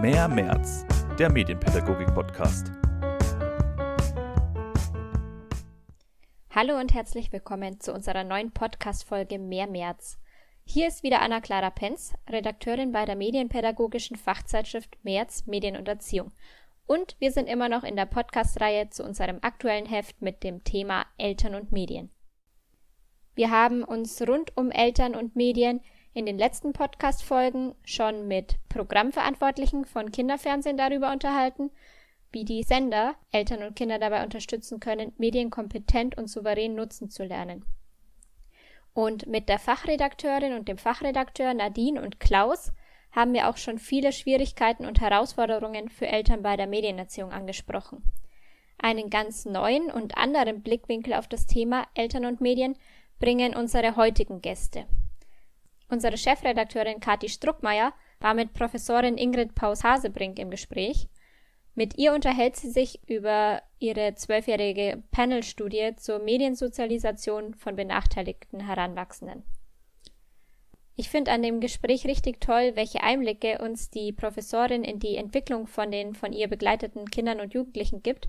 Mehr März, der Medienpädagogik-Podcast. Hallo und herzlich willkommen zu unserer neuen Podcast-Folge Mehr März. Hier ist wieder Anna-Clara Penz, Redakteurin bei der medienpädagogischen Fachzeitschrift März Medien und Erziehung. Und wir sind immer noch in der Podcast-Reihe zu unserem aktuellen Heft mit dem Thema Eltern und Medien. Wir haben uns rund um Eltern und Medien in den letzten Podcast-Folgen schon mit Programmverantwortlichen von Kinderfernsehen darüber unterhalten, wie die Sender Eltern und Kinder dabei unterstützen können, Medien kompetent und souverän nutzen zu lernen. Und mit der Fachredakteurin und dem Fachredakteur Nadine und Klaus haben wir auch schon viele Schwierigkeiten und Herausforderungen für Eltern bei der Medienerziehung angesprochen. Einen ganz neuen und anderen Blickwinkel auf das Thema Eltern und Medien bringen unsere heutigen Gäste. Unsere Chefredakteurin Kathi Struckmeier war mit Professorin Ingrid Paus-Hasebrink im Gespräch. Mit ihr unterhält sie sich über ihre zwölfjährige Panel-Studie zur Mediensozialisation von benachteiligten Heranwachsenden. Ich finde an dem Gespräch richtig toll, welche Einblicke uns die Professorin in die Entwicklung von den von ihr begleiteten Kindern und Jugendlichen gibt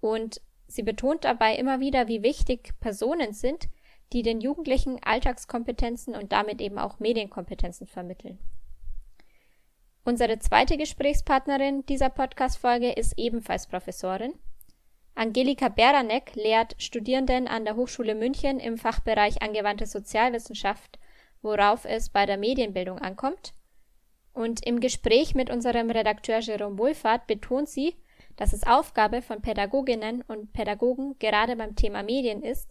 und sie betont dabei immer wieder, wie wichtig Personen sind, die den Jugendlichen Alltagskompetenzen und damit eben auch Medienkompetenzen vermitteln. Unsere zweite Gesprächspartnerin dieser Podcast-Folge ist ebenfalls Professorin. Angelika Beranek lehrt Studierenden an der Hochschule München im Fachbereich Angewandte Sozialwissenschaft, worauf es bei der Medienbildung ankommt. Und im Gespräch mit unserem Redakteur Jerome Wohlfahrt betont sie, dass es Aufgabe von Pädagoginnen und Pädagogen gerade beim Thema Medien ist,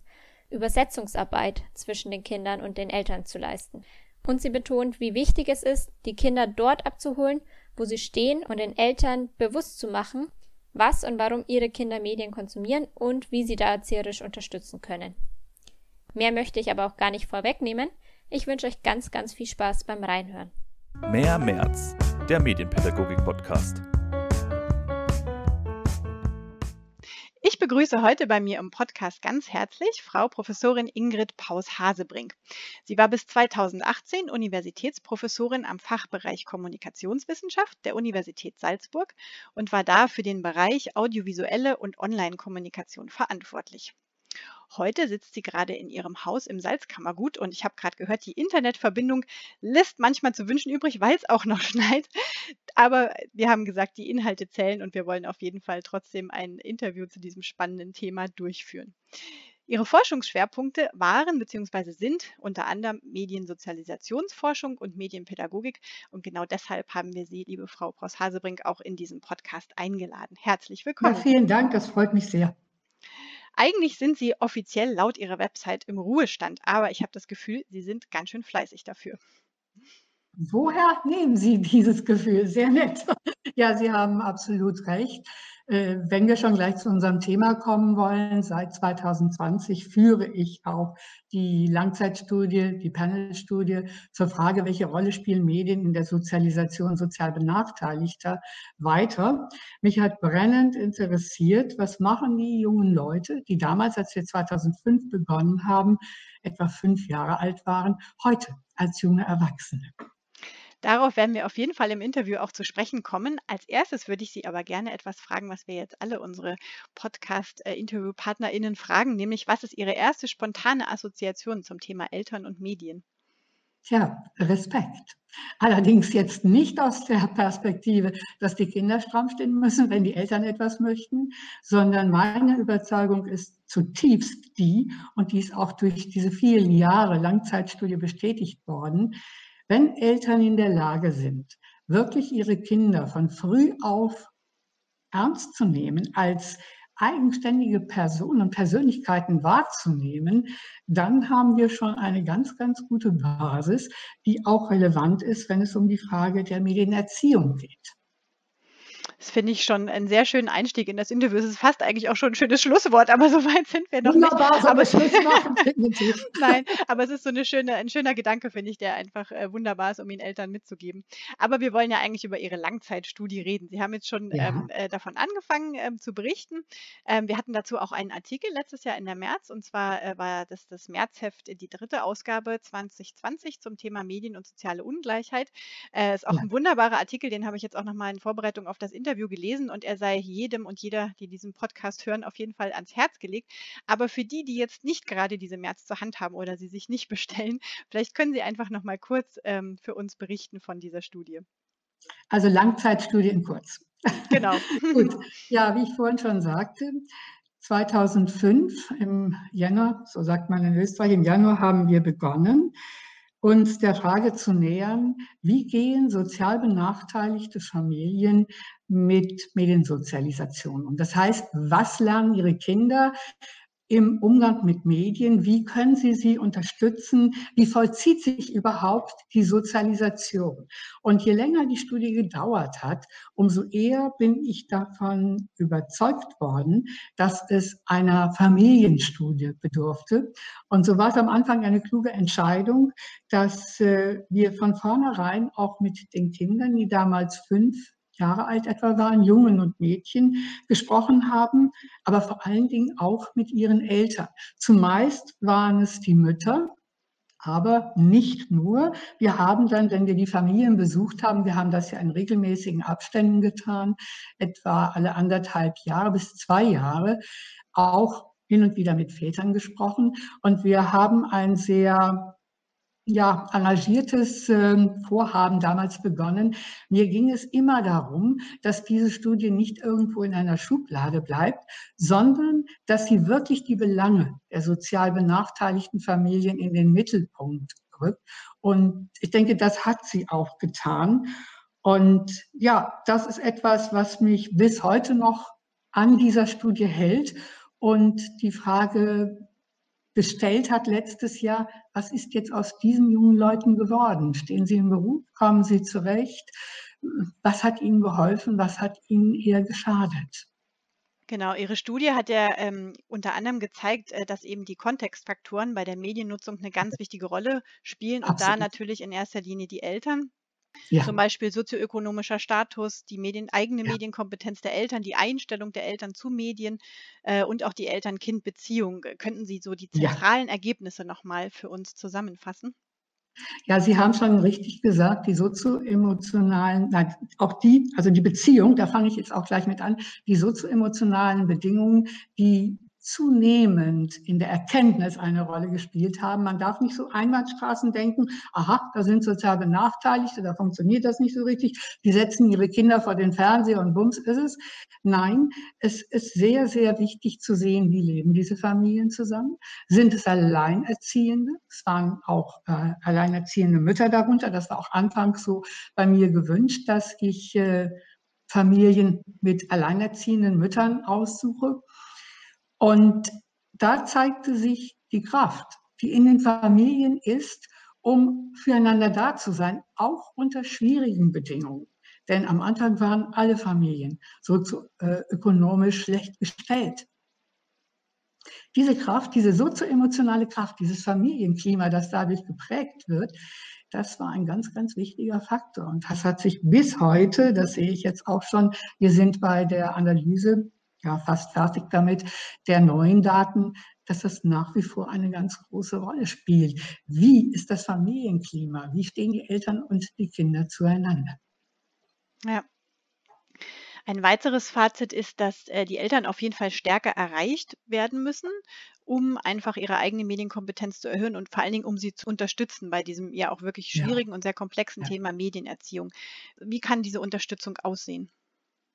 Übersetzungsarbeit zwischen den Kindern und den Eltern zu leisten. Und sie betont, wie wichtig es ist, die Kinder dort abzuholen, wo sie stehen und den Eltern bewusst zu machen, was und warum ihre Kinder Medien konsumieren und wie sie da erzieherisch unterstützen können. Mehr möchte ich aber auch gar nicht vorwegnehmen. Ich wünsche euch ganz, ganz viel Spaß beim Reinhören. Mehr März, der Medienpädagogik-Podcast. Ich begrüße heute bei mir im Podcast ganz herzlich Frau Professorin Ingrid Paus-Hasebrink. Sie war bis 2018 Universitätsprofessorin am Fachbereich Kommunikationswissenschaft der Universität Salzburg und war da für den Bereich audiovisuelle und Online-Kommunikation verantwortlich. Heute sitzt sie gerade in ihrem Haus im Salzkammergut und ich habe gerade gehört, die Internetverbindung lässt manchmal zu wünschen übrig, weil es auch noch schneit. Aber wir haben gesagt, die Inhalte zählen und wir wollen auf jeden Fall trotzdem ein Interview zu diesem spannenden Thema durchführen. Ihre Forschungsschwerpunkte waren bzw. sind unter anderem Mediensozialisationsforschung und Medienpädagogik. Und genau deshalb haben wir Sie, liebe Frau Pross-Hasebrink, auch in diesem Podcast eingeladen. Herzlich willkommen. Ja, vielen Dank, das freut mich sehr. Eigentlich sind Sie offiziell laut Ihrer Website im Ruhestand, aber ich habe das Gefühl, Sie sind ganz schön fleißig dafür. Woher nehmen Sie dieses Gefühl? Sehr nett. Ja, Sie haben absolut recht. Äh, wenn wir schon gleich zu unserem Thema kommen wollen, seit 2020 führe ich auch die Langzeitstudie, die Panelstudie zur Frage, welche Rolle spielen Medien in der Sozialisation sozial Benachteiligter weiter. Mich hat brennend interessiert, was machen die jungen Leute, die damals, als wir 2005 begonnen haben, etwa fünf Jahre alt waren, heute als junge Erwachsene. Darauf werden wir auf jeden Fall im Interview auch zu sprechen kommen. Als erstes würde ich Sie aber gerne etwas fragen, was wir jetzt alle unsere Podcast-InterviewpartnerInnen fragen, nämlich was ist Ihre erste spontane Assoziation zum Thema Eltern und Medien? Tja, Respekt. Allerdings jetzt nicht aus der Perspektive, dass die Kinder stramm stehen müssen, wenn die Eltern etwas möchten, sondern meine Überzeugung ist zutiefst die, und die ist auch durch diese vielen Jahre Langzeitstudie bestätigt worden, wenn Eltern in der Lage sind, wirklich ihre Kinder von früh auf ernst zu nehmen, als eigenständige Personen und Persönlichkeiten wahrzunehmen, dann haben wir schon eine ganz, ganz gute Basis, die auch relevant ist, wenn es um die Frage der Medienerziehung geht. Das finde ich schon einen sehr schönen Einstieg in das Interview. Es ist fast eigentlich auch schon ein schönes Schlusswort, aber so weit sind wir noch Wunderbar, nicht. Aber Schluss machen? Nein, aber es ist so eine schöne, ein schöner Gedanke, finde ich, der einfach äh, wunderbar ist, um ihn Eltern mitzugeben. Aber wir wollen ja eigentlich über Ihre Langzeitstudie reden. Sie haben jetzt schon Ja. ähm, äh, davon angefangen ähm, zu berichten. Ähm, wir hatten dazu auch einen Artikel letztes Jahr in der März und zwar äh, war das das Märzheft, äh, die dritte Ausgabe 2020 zum Thema Medien und soziale Ungleichheit. Äh, ist auch Ja. ein wunderbarer Artikel, den habe ich jetzt auch nochmal in Vorbereitung auf das Interview gelesen und er sei jedem und jeder, die diesen Podcast hören, auf jeden Fall ans Herz gelegt. Aber für die, die jetzt nicht gerade diese März zur Hand haben oder sie sich nicht bestellen, vielleicht können Sie einfach noch mal kurz ähm, für uns berichten von dieser Studie. Also Langzeitstudie in kurz. Genau. Gut, ja, wie ich vorhin schon sagte, 2005 im Januar, so sagt man in Österreich, im Januar haben wir begonnen, uns der Frage zu nähern, wie gehen sozial benachteiligte Familien mit Mediensozialisation um? Das heißt, was lernen ihre Kinder im Umgang mit Medien? Wie können Sie sie unterstützen? Wie vollzieht sich überhaupt die Sozialisation? Und je länger die Studie gedauert hat, umso eher bin ich davon überzeugt worden, dass es einer Familienstudie bedurfte. Und so war es am Anfang eine kluge Entscheidung, dass äh, wir von vornherein auch mit den Kindern, die damals fünf Jahre alt etwa waren, Jungen und Mädchen, gesprochen haben, aber vor allen Dingen auch mit ihren Eltern. Zumeist waren es die Mütter, aber nicht nur. Wir haben dann, wenn wir die Familien besucht haben, wir haben das ja in regelmäßigen Abständen getan, etwa alle anderthalb Jahre bis zwei Jahre, auch hin und wieder mit Vätern gesprochen. Und wir haben ein sehr ja, engagiertes ähm, Vorhaben damals begonnen. Mir ging es immer darum, dass diese Studie nicht irgendwo in einer Schublade bleibt, sondern dass sie wirklich die Belange der sozial benachteiligten Familien in den Mittelpunkt rückt. Und ich denke, das hat sie auch getan. Und ja, das ist etwas, was mich bis heute noch an dieser Studie hält. Und die Frage, gestellt hat letztes Jahr, was ist jetzt aus diesen jungen Leuten geworden? Stehen sie im Beruf? Kommen sie zurecht? Was hat ihnen geholfen? Was hat ihnen eher geschadet? Genau, Ihre Studie hat ja ähm, unter anderem gezeigt, äh, dass eben die Kontextfaktoren bei der Mediennutzung eine ganz wichtige Rolle spielen und da natürlich in erster Linie die Eltern. Ja, Zum Beispiel sozioökonomischer Status, die Medien, eigene Ja. Medienkompetenz der Eltern, die Einstellung der Eltern zu Medien äh, und auch die Eltern-Kind-Beziehung. Könnten Sie so die ja. zentralen Ergebnisse nochmal für uns zusammenfassen? Ja, Sie haben schon richtig gesagt, die sozioemotionalen, nein, auch die, also die Beziehung, da fange ich jetzt auch gleich mit an, die sozioemotionalen Bedingungen, die zunehmend in der Erkenntnis eine Rolle gespielt haben. Man darf nicht so Einbahnstraßen denken, aha, da sind sozial Benachteiligte, da funktioniert das nicht so richtig, die setzen ihre Kinder vor den Fernseher und bums ist es. Nein, es ist sehr, sehr wichtig zu sehen, wie leben diese Familien zusammen. Sind es Alleinerziehende? Es waren auch äh, alleinerziehende Mütter darunter. Das war auch anfangs so bei mir gewünscht, dass ich äh, Familien mit alleinerziehenden Müttern aussuche. Und da zeigte sich die Kraft, die in den Familien ist, um füreinander da zu sein, auch unter schwierigen Bedingungen. Denn am Anfang waren alle Familien sozioökonomisch schlecht gestellt. Diese Kraft, diese sozioemotionale Kraft, dieses Familienklima, das dadurch geprägt wird, das war ein ganz, ganz wichtiger Faktor. Und das hat sich bis heute, das sehe ich jetzt auch schon, wir sind bei der Analyse ja fast fertig damit, der neuen Daten, dass das nach wie vor eine ganz große Rolle spielt. Wie ist das Familienklima? Wie stehen die Eltern und die Kinder zueinander? Ja. Ein weiteres Fazit ist, dass äh, die Eltern auf jeden Fall stärker erreicht werden müssen, um einfach ihre eigene Medienkompetenz zu erhöhen und vor allen Dingen, um sie zu unterstützen bei diesem ja auch wirklich Ja, schwierigen und sehr komplexen ja. Thema Medienerziehung. Wie kann diese Unterstützung aussehen?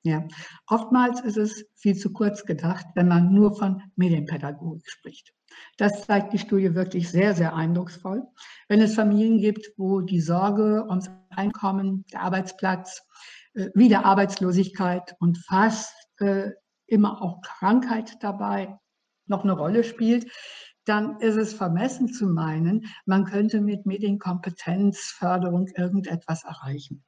Ja, oftmals ist es viel zu kurz gedacht, wenn man nur von Medienpädagogik spricht. Das zeigt die Studie wirklich sehr, sehr eindrucksvoll. Wenn es Familien gibt, wo die Sorge ums Einkommen, der Arbeitsplatz, äh, wieder Arbeitslosigkeit und fast äh, immer auch Krankheit dabei noch eine Rolle spielt, dann ist es vermessen zu meinen, man könnte mit Medienkompetenzförderung irgendetwas erreichen.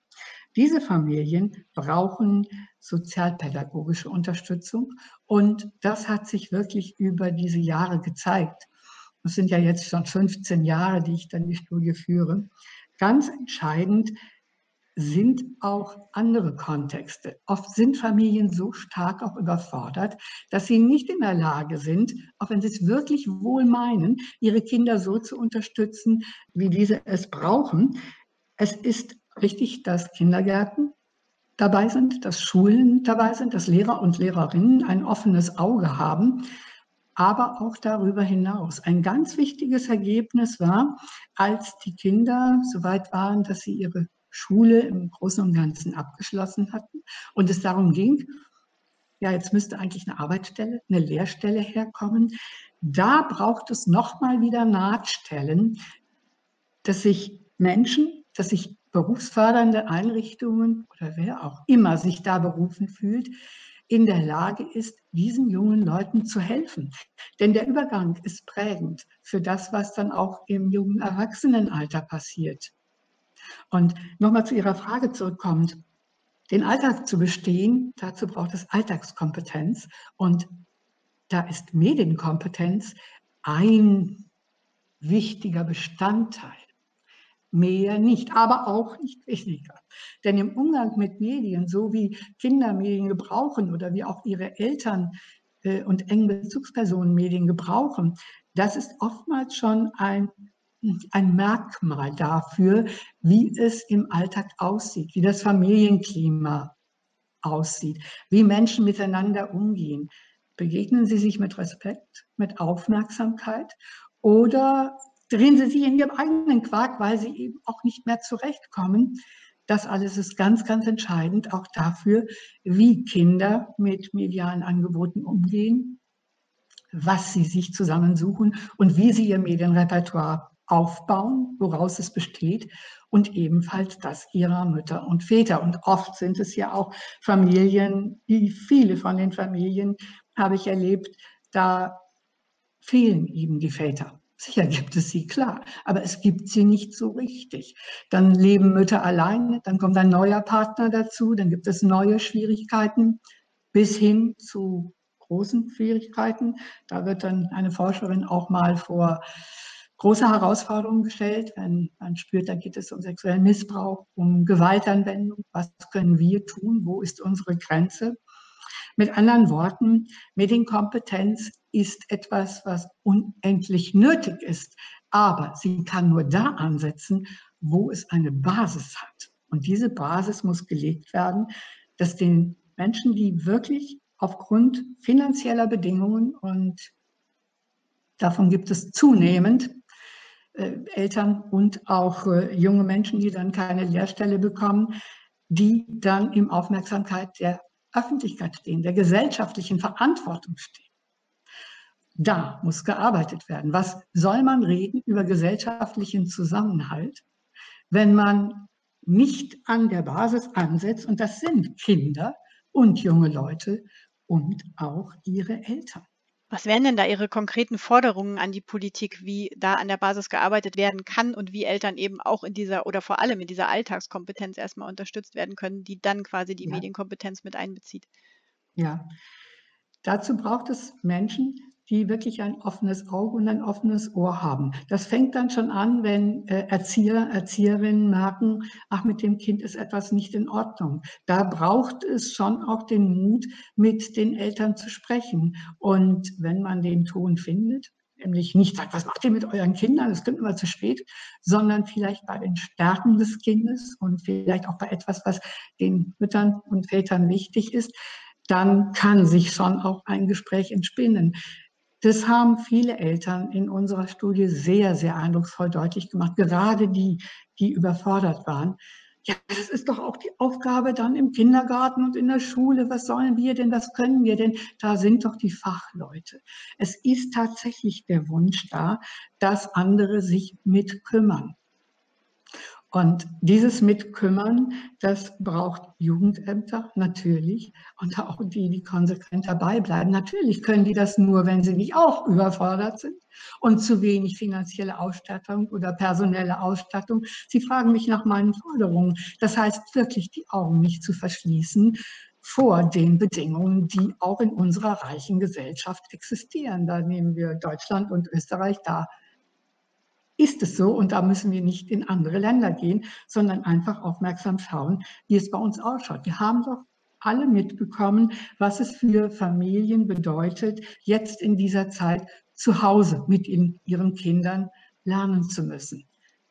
Diese Familien brauchen sozialpädagogische Unterstützung und das hat sich wirklich über diese Jahre gezeigt. Das sind ja jetzt schon 15 Jahre, die ich dann die Studie führe. Ganz entscheidend sind auch andere Kontexte. Oft sind Familien so stark auch überfordert, dass sie nicht in der Lage sind, auch wenn sie es wirklich wohl meinen, ihre Kinder so zu unterstützen, wie diese es brauchen. Es ist richtig, dass Kindergärten dabei sind, dass Schulen dabei sind, dass Lehrer und Lehrerinnen ein offenes Auge haben. Aber auch darüber hinaus. Ein ganz wichtiges Ergebnis war, als die Kinder so weit waren, dass sie ihre Schule im Großen und Ganzen abgeschlossen hatten und es darum ging, ja, jetzt müsste eigentlich eine Arbeitsstelle, eine Lehrstelle herkommen. Da braucht es nochmal wieder Nahtstellen, dass sich Menschen, dass sich berufsfördernde Einrichtungen oder wer auch immer sich da berufen fühlt, in der Lage ist, diesen jungen Leuten zu helfen. Denn der Übergang ist prägend für das, was dann auch im jungen Erwachsenenalter passiert. Und nochmal zu Ihrer Frage zurückkommt, den Alltag zu bestehen, dazu braucht es Alltagskompetenz und da ist Medienkompetenz ein wichtiger Bestandteil. Mehr nicht, aber auch nicht weniger. Denn im Umgang mit Medien, so wie Kinder Medien gebrauchen oder wie auch ihre Eltern äh, und enge Bezugspersonen Medien gebrauchen, das ist oftmals schon ein ein Merkmal dafür, wie es im Alltag aussieht, wie das Familienklima aussieht, wie Menschen miteinander umgehen. Begegnen sie sich mit Respekt, mit Aufmerksamkeit oder drehen sie sich in ihrem eigenen Quark, weil sie eben auch nicht mehr zurechtkommen. Das alles ist ganz, ganz entscheidend auch dafür, wie Kinder mit medialen Angeboten umgehen, was sie sich zusammensuchen und wie sie ihr Medienrepertoire aufbauen, woraus es besteht und ebenfalls das ihrer Mütter und Väter. Und oft sind es ja auch Familien, wie viele von den Familien habe ich erlebt, da fehlen eben die Väter. Sicher gibt es sie, klar, aber es gibt sie nicht so richtig. Dann leben Mütter alleine, dann kommt ein neuer Partner dazu, dann gibt es neue Schwierigkeiten bis hin zu großen Schwierigkeiten. Da wird dann eine Forscherin auch mal vor große Herausforderungen gestellt, wenn man spürt, da geht es um sexuellen Missbrauch, um Gewaltanwendung. Was können wir tun? Wo ist unsere Grenze? Mit anderen Worten, Medienkompetenz ist etwas, was unendlich nötig ist, aber sie kann nur da ansetzen, wo es eine Basis hat. Und diese Basis muss gelegt werden, dass den Menschen, die wirklich aufgrund finanzieller Bedingungen und davon gibt es zunehmend äh, Eltern und auch äh, junge Menschen, die dann keine Lehrstelle bekommen, die dann im Aufmerksamkeit der Öffentlichkeit stehen, der gesellschaftlichen Verantwortung stehen. Da muss gearbeitet werden. Was soll man reden über gesellschaftlichen Zusammenhalt, wenn man nicht an der Basis ansetzt, und das sind Kinder und junge Leute und auch ihre Eltern. Was wären denn da Ihre konkreten Forderungen an die Politik, wie da an der Basis gearbeitet werden kann und wie Eltern eben auch in dieser oder vor allem in dieser Alltagskompetenz erstmal unterstützt werden können, die dann quasi die ja. Medienkompetenz mit einbezieht? Ja, dazu braucht es Menschen, die wirklich ein offenes Auge und ein offenes Ohr haben. Das fängt dann schon an, wenn äh, Erzieher, Erzieherinnen merken, ach, mit dem Kind ist etwas nicht in Ordnung. Da braucht es schon auch den Mut, mit den Eltern zu sprechen. Und wenn man den Ton findet, nämlich nicht sagt, was macht ihr mit euren Kindern, es kommt immer zu spät, sondern vielleicht bei den Stärken des Kindes und vielleicht auch bei etwas, was den Müttern und Vätern wichtig ist, dann kann sich schon auch ein Gespräch entspinnen. Das haben viele Eltern in unserer Studie sehr, sehr eindrucksvoll deutlich gemacht, gerade die, die überfordert waren. Ja, das ist doch auch die Aufgabe dann im Kindergarten und in der Schule. Was sollen wir denn, was können wir denn? Da sind doch die Fachleute. Es ist tatsächlich der Wunsch da, dass andere sich mitkümmern. Und dieses Mitkümmern, das braucht Jugendämter natürlich und auch die, die konsequent dabei bleiben. Natürlich können die das nur, wenn sie nicht auch überfordert sind und zu wenig finanzielle Ausstattung oder personelle Ausstattung. Sie fragen mich nach meinen Forderungen. Das heißt wirklich, die Augen nicht zu verschließen vor den Bedingungen, die auch in unserer reichen Gesellschaft existieren. Da nehmen wir Deutschland und Österreich da ist es so und da müssen wir nicht in andere Länder gehen, sondern einfach aufmerksam schauen, wie es bei uns ausschaut. Wir haben doch alle mitbekommen, was es für Familien bedeutet, jetzt in dieser Zeit zu Hause mit ihren Kindern lernen zu müssen.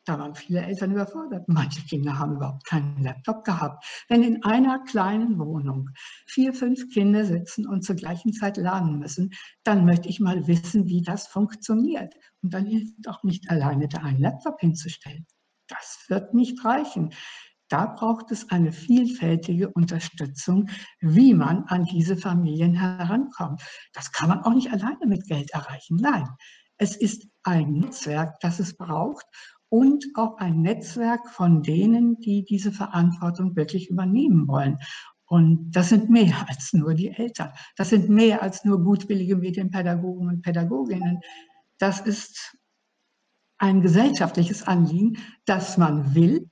Da waren viele Eltern überfordert. Manche Kinder haben überhaupt keinen Laptop gehabt. Wenn in einer kleinen Wohnung vier, fünf Kinder sitzen und zur gleichen Zeit lernen müssen, dann möchte ich mal wissen, wie das funktioniert. Und dann hilft auch nicht alleine, da einen Laptop hinzustellen. Das wird nicht reichen. Da braucht es eine vielfältige Unterstützung, wie man an diese Familien herankommt. Das kann man auch nicht alleine mit Geld erreichen. Nein, es ist ein Netzwerk, das es braucht und auch ein Netzwerk von denen, die diese Verantwortung wirklich übernehmen wollen. Und das sind mehr als nur die Eltern. Das sind mehr als nur gutwillige Medienpädagogen und Pädagoginnen. Das ist ein gesellschaftliches Anliegen, das man will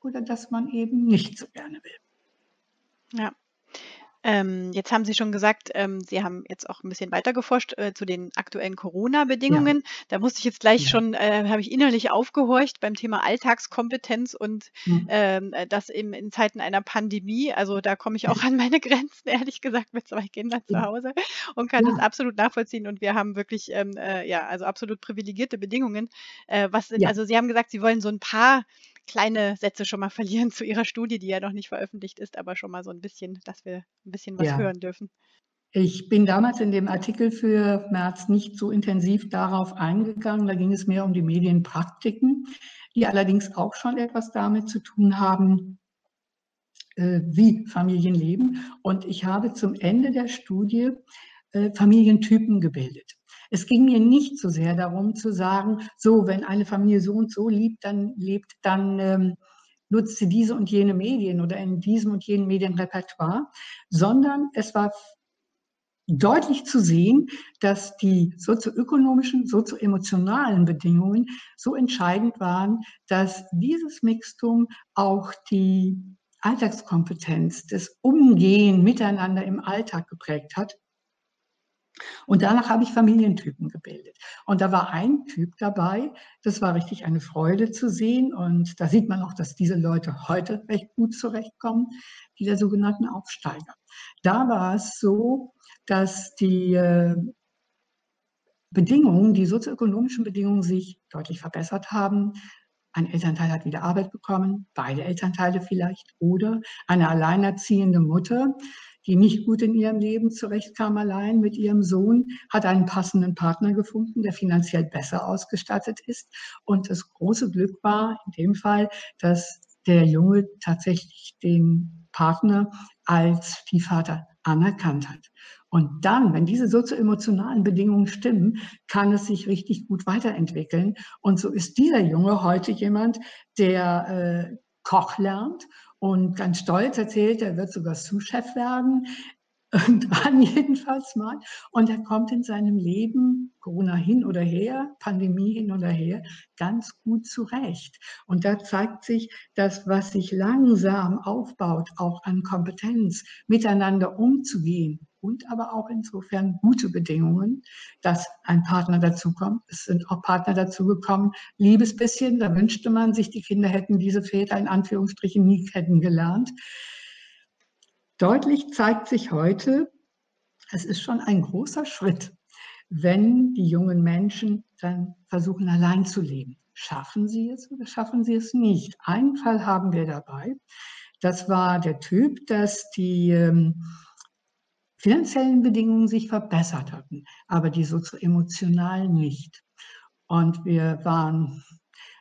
oder das man eben nicht so gerne will. Ja, ähm, jetzt haben Sie schon gesagt, ähm, Sie haben jetzt auch ein bisschen weiter geforscht äh, zu den aktuellen Corona-Bedingungen. Ja. Da musste ich jetzt gleich ja. schon, äh, habe ich innerlich aufgehorcht beim Thema Alltagskompetenz und mhm. ähm, äh, das eben in Zeiten einer Pandemie. Also da komme ich auch an meine Grenzen, ehrlich gesagt, mit zwei Kindern zu Hause und kann ja. das absolut nachvollziehen. Und wir haben wirklich, ähm, äh, ja, also absolut privilegierte Bedingungen. Äh, was sind, also Sie haben gesagt, Sie wollen so ein paar kleine Sätze schon mal verlieren zu Ihrer Studie, die ja noch nicht veröffentlicht ist, aber schon mal so ein bisschen, dass wir ein bisschen was ja. hören dürfen. Ich bin damals in dem Artikel für März nicht so intensiv darauf eingegangen. Da ging es mehr um die Medienpraktiken, die allerdings auch schon etwas damit zu tun haben, äh, wie Familien leben. Und ich habe zum Ende der Studie äh, Familientypen gebildet. Es ging mir nicht so sehr darum zu sagen, so, wenn eine Familie so und so liebt, dann lebt, dann ähm, nutzt sie diese und jene Medien oder in diesem und jenem Medienrepertoire, sondern es war deutlich zu sehen, dass die sozioökonomischen, sozioemotionalen Bedingungen so entscheidend waren, dass dieses Mixtum auch die Alltagskompetenz, das Umgehen miteinander im Alltag geprägt hat und danach habe ich Familientypen gebildet. Und da war ein Typ dabei, das war richtig eine Freude zu sehen. Und da sieht man auch, dass diese Leute heute recht gut zurechtkommen, die der sogenannten Aufsteiger. Da war es so, dass die äh, Bedingungen, die sozioökonomischen Bedingungen sich deutlich verbessert haben. Ein Elternteil hat wieder Arbeit bekommen, beide Elternteile vielleicht, oder eine alleinerziehende Mutter, die nicht gut in ihrem Leben zurechtkam allein mit ihrem Sohn, hat einen passenden Partner gefunden, der finanziell besser ausgestattet ist. Und das große Glück war in dem Fall, dass der Junge tatsächlich den Partner als Stiefvater anerkannt hat. Und dann, wenn diese sozioemotionalen Bedingungen stimmen, kann es sich richtig gut weiterentwickeln. Und so ist dieser Junge heute jemand, der äh, Koch lernt und ganz stolz erzählt, er wird sogar Sous-Chef werden. Irgendwann jedenfalls mal. Und er kommt in seinem Leben, Corona hin oder her, Pandemie hin oder her, ganz gut zurecht. Und da zeigt sich, dass was sich langsam aufbaut, auch an Kompetenz, miteinander umzugehen, und aber auch insofern gute Bedingungen, dass ein Partner dazukommt. Es sind auch Partner dazugekommen, liebes bisschen, da wünschte man sich, die Kinder hätten diese Väter in Anführungsstrichen nie kennengelernt. Deutlich zeigt sich heute, es ist schon ein großer Schritt, wenn die jungen Menschen dann versuchen, allein zu leben. Schaffen sie es oder schaffen sie es nicht? Einen Fall haben wir dabei. Das war der Typ, dass die ähm, finanziellen Bedingungen sich verbessert hatten, aber die sozioemotionalen nicht. Und wir waren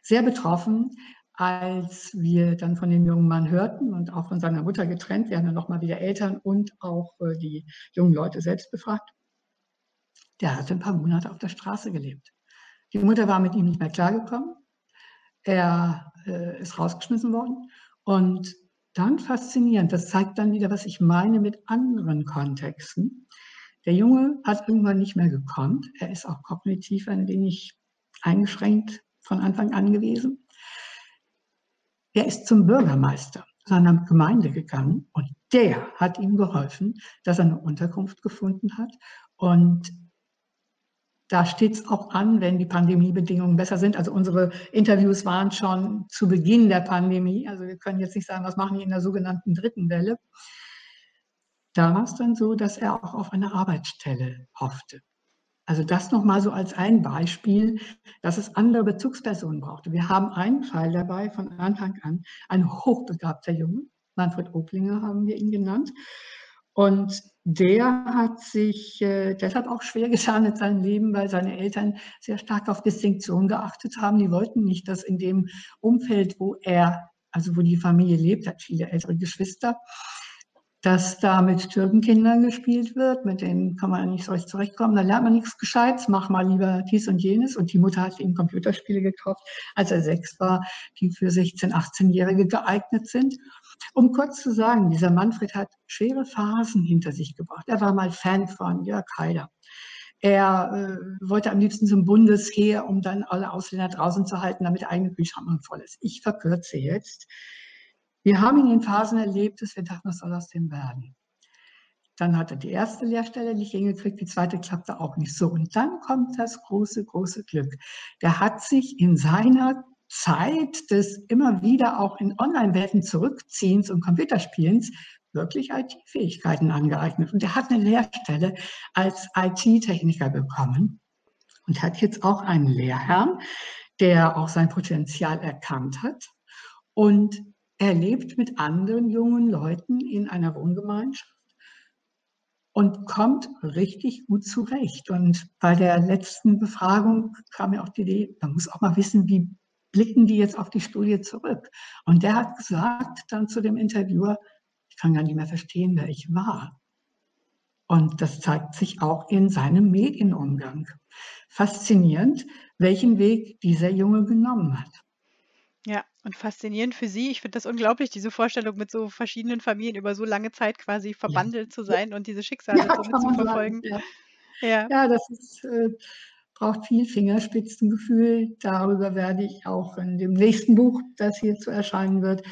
sehr betroffen, als wir dann von dem jungen Mann hörten und auch von seiner Mutter getrennt, wir haben dann nochmal wieder Eltern und auch äh, die jungen Leute selbst befragt. Der hatte ein paar Monate auf der Straße gelebt. Die Mutter war mit ihm nicht mehr klargekommen. Er äh, ist rausgeschmissen worden. Und dann faszinierend, das zeigt dann wieder, was ich meine mit anderen Kontexten. Der Junge hat irgendwann nicht mehr gekonnt. Er ist auch kognitiv ein wenig eingeschränkt von Anfang an gewesen. Er ist zum Bürgermeister seiner Gemeinde gegangen und der hat ihm geholfen, dass er eine Unterkunft gefunden hat. Und da steht es auch an, wenn die Pandemiebedingungen besser sind. Also unsere Interviews waren schon zu Beginn der Pandemie. Also wir können jetzt nicht sagen, was machen die in der sogenannten dritten Welle. Da war es dann so, dass er auch auf eine Arbeitsstelle hoffte. Also das nochmal so als ein Beispiel, dass es andere Bezugspersonen brauchte. Wir haben einen Fall dabei von Anfang an, ein hochbegabter Junge, Manfred Oblinger haben wir ihn genannt. Und der hat sich äh, deshalb auch schwer getan mit seinem Leben, weil seine Eltern sehr stark auf Distinktion geachtet haben. Die wollten nicht, dass in dem Umfeld, wo er, also wo die Familie lebt, hat viele ältere Geschwister, dass da mit Türkenkindern gespielt wird, mit denen kann man nicht so recht zurechtkommen, da lernt man nichts Gescheites, mach mal lieber dies und jenes. Und die Mutter hat ihm Computerspiele gekauft, als er sechs war, die für 16-, 18-Jährige geeignet sind. Um kurz zu sagen, dieser Manfred hat schwere Phasen hinter sich gebracht. Er war mal Fan von Jörg Haider. Er äh, wollte am liebsten zum Bundesheer, um dann alle Ausländer draußen zu halten, damit der eigene Kühlschrank voll ist. Ich verkürze jetzt. Wir haben ihn in Phasen erlebt, dass wir dachten, was soll aus dem werden? Dann hat er die erste Lehrstelle nicht hingekriegt, die zweite klappte auch nicht so. Und dann kommt das große, große Glück. Der hat sich in seiner Zeit des immer wieder auch in Online-Welten zurückziehens und Computerspielens wirklich IT-Fähigkeiten angeeignet. Und er hat eine Lehrstelle als IT-Techniker bekommen und hat jetzt auch einen Lehrherrn, der auch sein Potenzial erkannt hat und er lebt mit anderen jungen Leuten in einer Wohngemeinschaft und kommt richtig gut zurecht. Und bei der letzten Befragung kam mir auch die Idee, man muss auch mal wissen, wie blicken die jetzt auf die Studie zurück. Und der hat gesagt dann zu dem Interviewer, ich kann gar nicht mehr verstehen, wer ich war. Und das zeigt sich auch in seinem Medienumgang. Faszinierend, welchen Weg dieser Junge genommen hat. Ja, und faszinierend für Sie. Ich finde das unglaublich, diese Vorstellung, mit so verschiedenen Familien über so lange Zeit quasi Ja. verbandelt zu sein und diese Schicksale Ja, so kann man mitzuverfolgen. ja. Ja. Ja, das ist, äh, braucht viel Fingerspitzengefühl. Darüber werde ich auch in dem nächsten Buch, das hierzu erscheinen wird,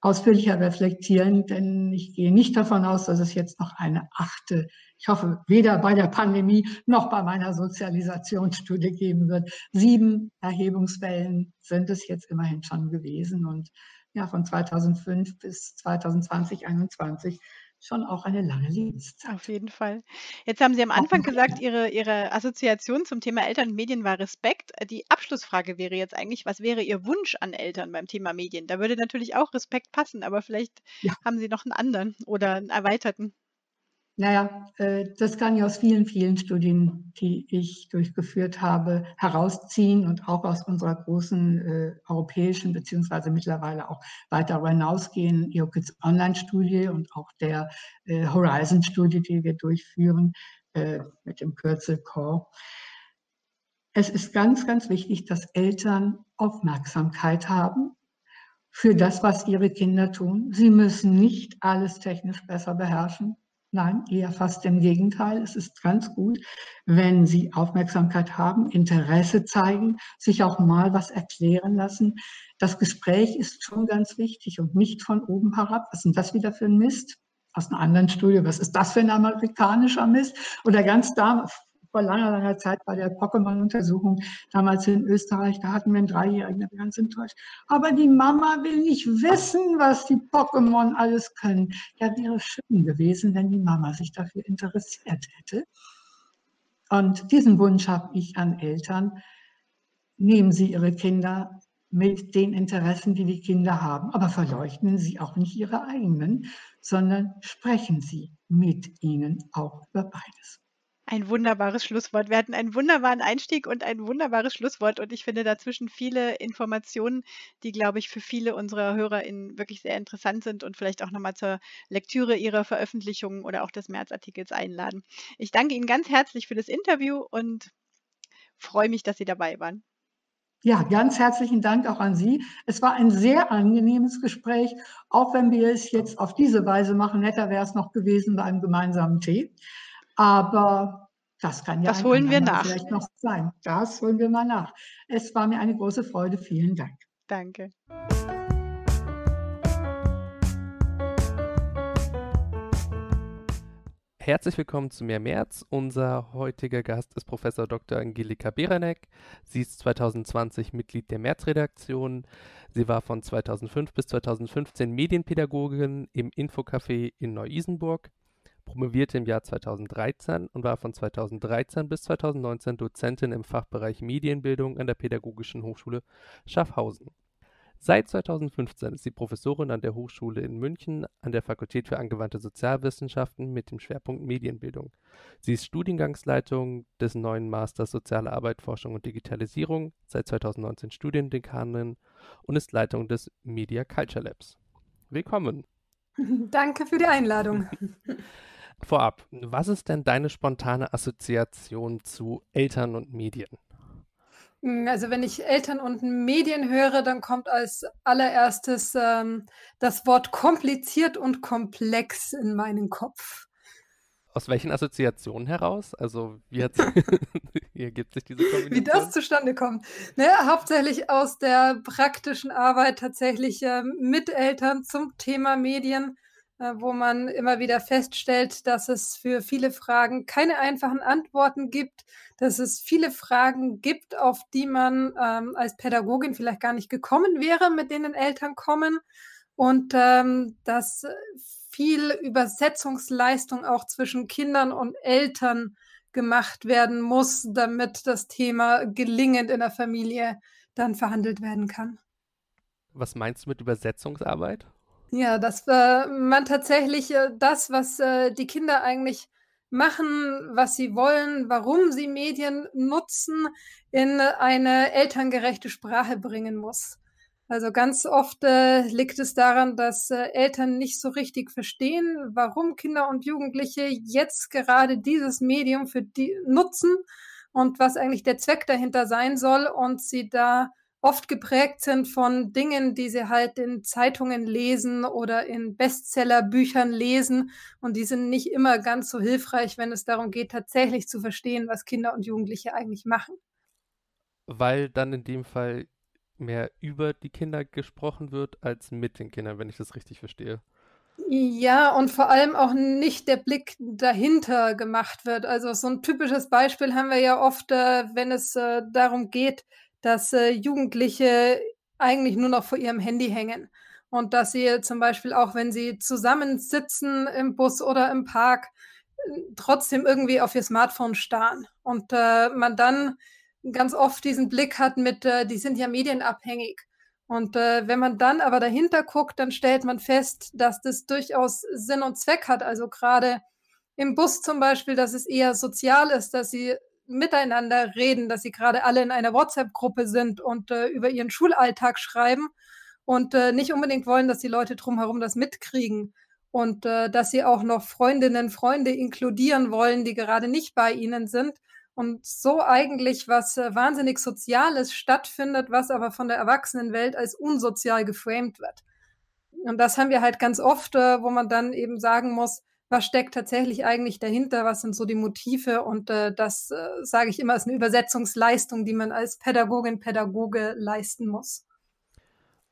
ausführlicher reflektieren, denn ich gehe nicht davon aus, dass es jetzt noch eine achte, ich hoffe, weder bei der Pandemie noch bei meiner Sozialisationsstudie geben wird. Sieben Erhebungswellen sind es jetzt immerhin schon gewesen und ja, von 2005 bis 2020, 2021 schon auch eine lange Lebenszeit. Auf jeden Fall. Jetzt haben Sie am Anfang gesagt, Ihre, Ihre Assoziation zum Thema Eltern und Medien war Respekt. Die Abschlussfrage wäre jetzt eigentlich, was wäre Ihr Wunsch an Eltern beim Thema Medien? Da würde natürlich auch Respekt passen, aber vielleicht ja. haben Sie noch einen anderen oder einen erweiterten. Naja, äh, das kann ich aus vielen, vielen Studien, die ich durchgeführt habe, herausziehen und auch aus unserer großen äh, europäischen beziehungsweise mittlerweile auch weiter darüber hinausgehen EOKIDS Online-Studie und auch der äh, Horizon-Studie, die wir durchführen äh, mit dem Kürzel CORE. Es ist ganz, ganz wichtig, dass Eltern Aufmerksamkeit haben für das, was ihre Kinder tun. Sie müssen nicht alles technisch besser beherrschen. Nein, eher fast im Gegenteil. Es ist ganz gut, wenn Sie Aufmerksamkeit haben, Interesse zeigen, sich auch mal was erklären lassen. Das Gespräch ist schon ganz wichtig und nicht von oben herab. Was ist denn das wieder für ein Mist? Aus einer anderen Studie, was ist das für ein amerikanischer Mist? Oder ganz da, vor langer, langer Zeit bei der Pokémon-Untersuchung, damals in Österreich, da hatten wir einen Dreijährigen, der war ganz enttäuscht. Aber die Mama will nicht wissen, was die Pokémon alles können. Ja, wäre schön gewesen, wenn die Mama sich dafür interessiert hätte. Und diesen Wunsch habe ich an Eltern. Nehmen Sie Ihre Kinder mit den Interessen, die die Kinder haben, aber verleuchten Sie auch nicht Ihre eigenen, sondern sprechen Sie mit ihnen auch über beides. Ein wunderbares Schlusswort. Wir hatten einen wunderbaren Einstieg und ein wunderbares Schlusswort. Und ich finde dazwischen viele Informationen, die, glaube ich, für viele unserer HörerInnen wirklich sehr interessant sind und vielleicht auch nochmal zur Lektüre ihrer Veröffentlichungen oder auch des Märzartikels einladen. Ich danke Ihnen ganz herzlich für das Interview und freue mich, dass Sie dabei waren. Ja, ganz herzlichen Dank auch an Sie. Es war ein sehr angenehmes Gespräch, auch wenn wir es jetzt auf diese Weise machen. Netter wäre es noch gewesen bei einem gemeinsamen Tee. Aber das kann ja das holen wir nach. vielleicht noch sein. Das holen wir mal nach. Es war mir eine große Freude. Vielen Dank. Danke. Herzlich willkommen zu Mehr März. Unser heutiger Gast ist Professor Dr. Angelika Beranek. Sie ist 2020 Mitglied der März-Redaktion. Sie war von 2005 bis 2015 Medienpädagogin im Infocafé in Neu-Isenburg, promovierte im Jahr 2013 und war von 2013 bis 2019 Dozentin im Fachbereich Medienbildung an der Pädagogischen Hochschule Schaffhausen. Seit 2015 ist sie Professorin an der Hochschule in München an der Fakultät für angewandte Sozialwissenschaften mit dem Schwerpunkt Medienbildung. Sie ist Studiengangsleitung des neuen Masters Soziale Arbeit, Forschung und Digitalisierung, seit 2019 Studiendekanin und ist Leitung des Media Culture Labs. Willkommen. Danke für die Einladung. Vorab, was ist denn deine spontane Assoziation zu Eltern und Medien? Hm, also wenn ich Eltern und Medien höre, dann kommt als allererstes ähm, das Wort kompliziert und komplex in meinen Kopf. Aus welchen Assoziationen heraus? Also wie, wie ergibt sich diese Kombination? Wie das zustande kommt? Naja, hauptsächlich aus der praktischen Arbeit tatsächlich äh, mit Eltern zum Thema Medien wo man immer wieder feststellt, dass es für viele Fragen keine einfachen Antworten gibt, dass es viele Fragen gibt, auf die man ähm, als Pädagogin vielleicht gar nicht gekommen wäre, mit denen Eltern kommen und ähm, dass viel Übersetzungsleistung auch zwischen Kindern und Eltern gemacht werden muss, damit das Thema gelingend in der Familie dann verhandelt werden kann. Was meinst du mit Übersetzungsarbeit? Ja, dass äh, man tatsächlich äh, das, was äh, die Kinder eigentlich machen, was sie wollen, warum sie Medien nutzen, in eine elterngerechte Sprache bringen muss. Also ganz oft äh, liegt es daran, dass äh, Eltern nicht so richtig verstehen, warum Kinder und Jugendliche jetzt gerade dieses Medium für die nutzen und was eigentlich der Zweck dahinter sein soll und sie da oft geprägt sind von Dingen, die sie halt in Zeitungen lesen oder in Bestsellerbüchern lesen. Und die sind nicht immer ganz so hilfreich, wenn es darum geht, tatsächlich zu verstehen, was Kinder und Jugendliche eigentlich machen. Weil dann in dem Fall mehr über die Kinder gesprochen wird als mit den Kindern, wenn ich das richtig verstehe. Ja, und vor allem auch nicht der Blick dahinter gemacht wird. Also so ein typisches Beispiel haben wir ja oft, äh, wenn es äh, darum geht, dass äh, Jugendliche eigentlich nur noch vor ihrem Handy hängen. Und dass sie zum Beispiel auch, wenn sie zusammensitzen im Bus oder im Park, trotzdem irgendwie auf ihr Smartphone starren. Und äh, man dann ganz oft diesen Blick hat mit, äh, die sind ja medienabhängig. Und äh, wenn man dann aber dahinter guckt, dann stellt man fest, dass das durchaus Sinn und Zweck hat. Also gerade im Bus zum Beispiel, dass es eher sozial ist, dass sie miteinander reden, dass sie gerade alle in einer WhatsApp-Gruppe sind und äh, über ihren Schulalltag schreiben und äh, nicht unbedingt wollen, dass die Leute drumherum das mitkriegen und äh, dass sie auch noch Freundinnen, Freunde inkludieren wollen, die gerade nicht bei ihnen sind und so eigentlich was äh, wahnsinnig Soziales stattfindet, was aber von der Erwachsenenwelt als unsozial geframed wird. Und das haben wir halt ganz oft, äh, wo man dann eben sagen muss, was steckt tatsächlich eigentlich dahinter, was sind so die Motive und äh, das äh, sage ich immer ist eine Übersetzungsleistung, die man als Pädagogin, Pädagoge leisten muss.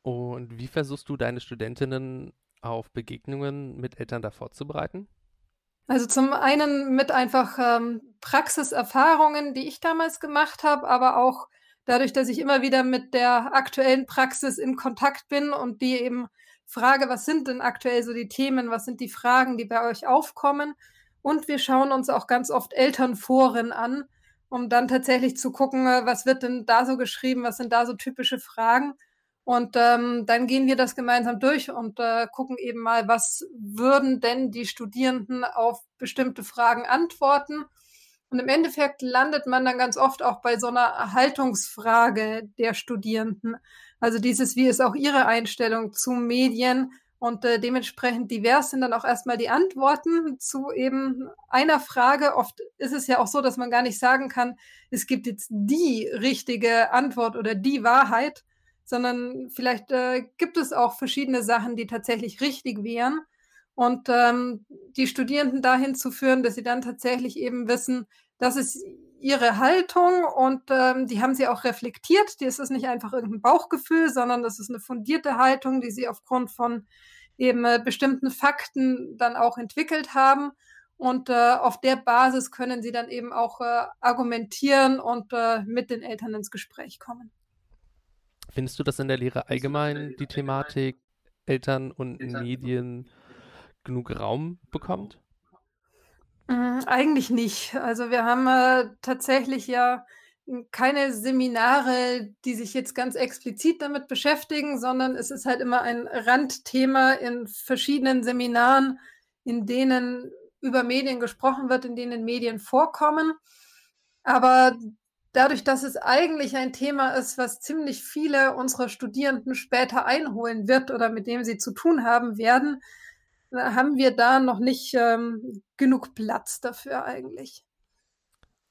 Und wie versuchst du deine Studentinnen auf Begegnungen mit Eltern da vorzubereiten? Also zum einen mit einfach ähm, Praxiserfahrungen, die ich damals gemacht habe, aber auch dadurch, dass ich immer wieder mit der aktuellen Praxis in Kontakt bin und die eben frage, was sind denn aktuell so die Themen, was sind die Fragen, die bei euch aufkommen. Und wir schauen uns auch ganz oft Elternforen an, um dann tatsächlich zu gucken, äh, was wird denn da so geschrieben, was sind da so typische Fragen. Und ähm, dann gehen wir das gemeinsam durch und äh, gucken eben mal, was würden denn die Studierenden auf bestimmte Fragen antworten. Und im Endeffekt landet man dann ganz oft auch bei so einer Haltungsfrage der Studierenden. Also dieses, wie ist auch Ihre Einstellung zu Medien Und äh, dementsprechend divers sind dann auch erstmal die Antworten zu eben einer Frage. Oft ist es ja auch so, dass man gar nicht sagen kann, es gibt jetzt die richtige Antwort oder die Wahrheit, sondern vielleicht äh, gibt es auch verschiedene Sachen, die tatsächlich richtig wären. Und ähm, die Studierenden dahin zu führen, dass sie dann tatsächlich eben wissen, das ist ihre Haltung und ähm, die haben sie auch reflektiert. Das ist nicht einfach irgendein Bauchgefühl, sondern das ist eine fundierte Haltung, die sie aufgrund von eben äh, bestimmten Fakten dann auch entwickelt haben. Und äh, auf der Basis können sie dann eben auch äh, argumentieren und äh, mit den Eltern ins Gespräch kommen. Findest du das in der Lehre allgemein, die Thematik Eltern und Medien genug Raum bekommt? Mm, eigentlich nicht. Also wir haben äh, tatsächlich ja keine Seminare, die sich jetzt ganz explizit damit beschäftigen, sondern es ist halt immer ein Randthema in verschiedenen Seminaren, in denen über Medien gesprochen wird, in denen Medien vorkommen. Aber dadurch, dass es eigentlich ein Thema ist, was ziemlich viele unserer Studierenden später einholen wird oder mit dem sie zu tun haben werden, haben wir da noch nicht ähm, genug Platz dafür eigentlich.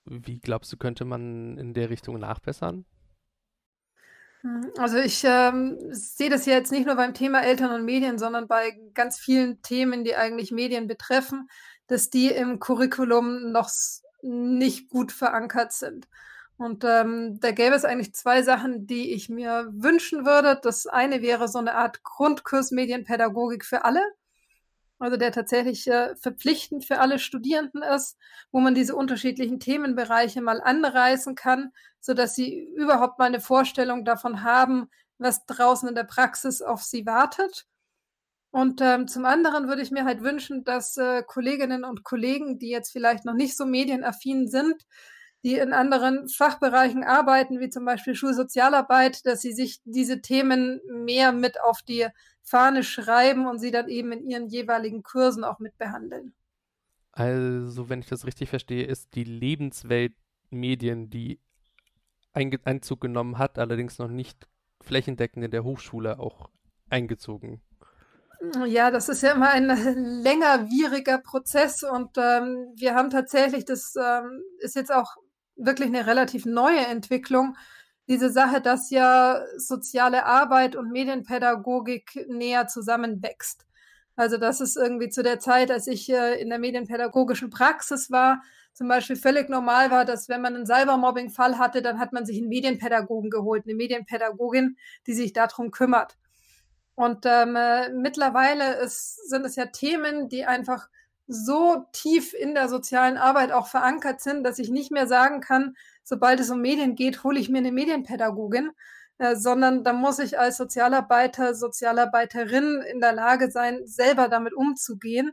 Wie glaubst du, könnte man in der Richtung nachbessern? Hm, also ich ähm, sehe das ja jetzt nicht nur beim Thema Eltern und Medien, sondern bei ganz vielen Themen, die eigentlich Medien betreffen, dass die im Curriculum noch nicht gut verankert sind. Und ähm, da gäbe es eigentlich zwei Sachen, die ich mir wünschen würde. Das eine wäre so eine Art Grundkurs Medienpädagogik für alle also der tatsächlich äh, verpflichtend für alle Studierenden ist, wo man diese unterschiedlichen Themenbereiche mal anreißen kann, so dass sie überhaupt mal eine Vorstellung davon haben, was draußen in der Praxis auf sie wartet. Und ähm, zum anderen würde ich mir halt wünschen, dass äh, Kolleginnen und Kollegen, die jetzt vielleicht noch nicht so medienaffin sind, die in anderen Fachbereichen arbeiten, wie zum Beispiel Schulsozialarbeit, dass sie sich diese Themen mehr mit auf die Fahne schreiben und sie dann eben in ihren jeweiligen Kursen auch mit behandeln. Also, wenn ich das richtig verstehe, ist die Lebenswelt Medien, die Einzug genommen hat, allerdings noch nicht flächendeckend in der Hochschule auch eingezogen. Ja, das ist ja immer ein längerwieriger Prozess und ähm, wir haben tatsächlich, das ähm, ist jetzt auch wirklich eine relativ neue Entwicklung, diese Sache, dass ja soziale Arbeit und Medienpädagogik näher zusammenwächst. Also das ist irgendwie zu der Zeit, als ich äh, in der medienpädagogischen Praxis war, zum Beispiel völlig normal war, dass wenn man einen Cybermobbing-Fall hatte, dann hat man sich einen Medienpädagogen geholt, eine Medienpädagogin, die sich darum kümmert. Und ähm, äh, mittlerweile ist, sind es ja Themen, die einfach so tief in der sozialen Arbeit auch verankert sind, dass ich nicht mehr sagen kann, sobald es um Medien geht, hole ich mir eine Medienpädagogin, äh, sondern da muss ich als Sozialarbeiter, Sozialarbeiterin in der Lage sein, selber damit umzugehen.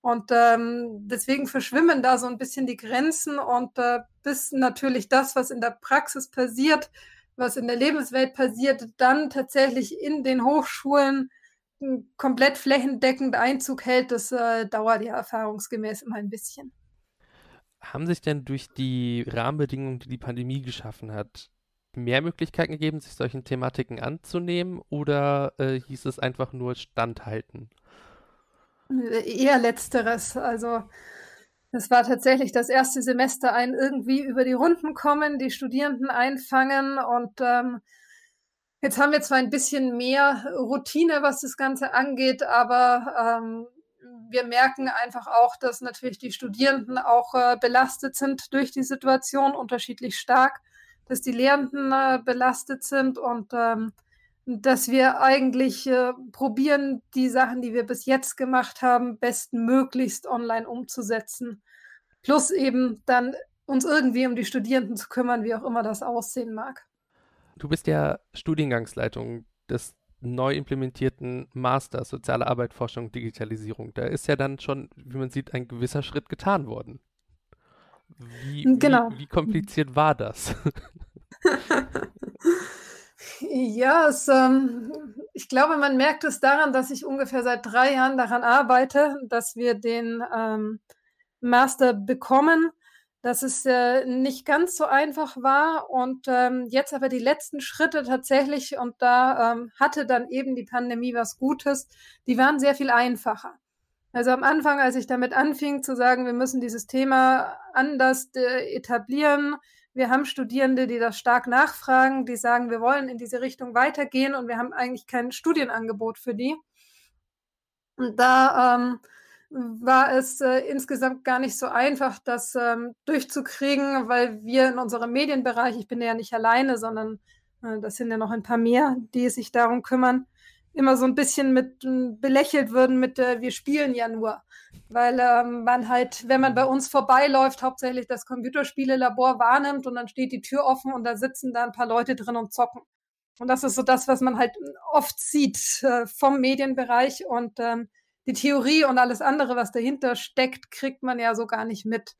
Und ähm, deswegen verschwimmen da so ein bisschen die Grenzen und äh, bis natürlich das, was in der Praxis passiert, was in der Lebenswelt passiert, dann tatsächlich in den Hochschulen komplett flächendeckend Einzug hält, das äh, dauert ja erfahrungsgemäß immer ein bisschen. Haben sich denn durch die Rahmenbedingungen, die die Pandemie geschaffen hat, mehr Möglichkeiten gegeben, sich solchen Thematiken anzunehmen oder äh, hieß es einfach nur standhalten? Eher letzteres. Also es war tatsächlich das erste Semester ein irgendwie über die Runden kommen, die Studierenden einfangen und ähm, Jetzt haben wir zwar ein bisschen mehr Routine, was das Ganze angeht, aber ähm, wir merken einfach auch, dass natürlich die Studierenden auch äh, belastet sind durch die Situation, unterschiedlich stark, dass die Lehrenden äh, belastet sind und ähm, dass wir eigentlich äh, probieren, die Sachen, die wir bis jetzt gemacht haben, bestmöglichst online umzusetzen. Plus eben dann uns irgendwie um die Studierenden zu kümmern, wie auch immer das aussehen mag. Du bist ja Studiengangsleitung des neu implementierten Master Soziale Arbeit, Forschung, Digitalisierung. Da ist ja dann schon, wie man sieht, ein gewisser Schritt getan worden. Wie, genau. wie, wie kompliziert war das? ja, es, ähm, ich glaube, man merkt es daran, dass ich ungefähr seit drei Jahren daran arbeite, dass wir den ähm, Master bekommen dass es äh, nicht ganz so einfach war und ähm, jetzt aber die letzten Schritte tatsächlich, und da ähm, hatte dann eben die Pandemie was Gutes, die waren sehr viel einfacher. Also am Anfang, als ich damit anfing zu sagen, wir müssen dieses Thema anders äh, etablieren, wir haben Studierende, die das stark nachfragen, die sagen, wir wollen in diese Richtung weitergehen und wir haben eigentlich kein Studienangebot für die. Und da ähm, war es äh, insgesamt gar nicht so einfach, das ähm, durchzukriegen, weil wir in unserem Medienbereich, ich bin ja nicht alleine, sondern äh, das sind ja noch ein paar mehr, die sich darum kümmern, immer so ein bisschen mit äh, belächelt würden mit, äh, wir spielen ja nur. Weil ähm, man halt, wenn man bei uns vorbeiläuft, hauptsächlich das Computerspielelabor wahrnimmt und dann steht die Tür offen und da sitzen da ein paar Leute drin und zocken. Und das ist so das, was man halt oft sieht äh, vom Medienbereich und ähm, die Theorie und alles andere, was dahinter steckt, kriegt man ja so gar nicht mit.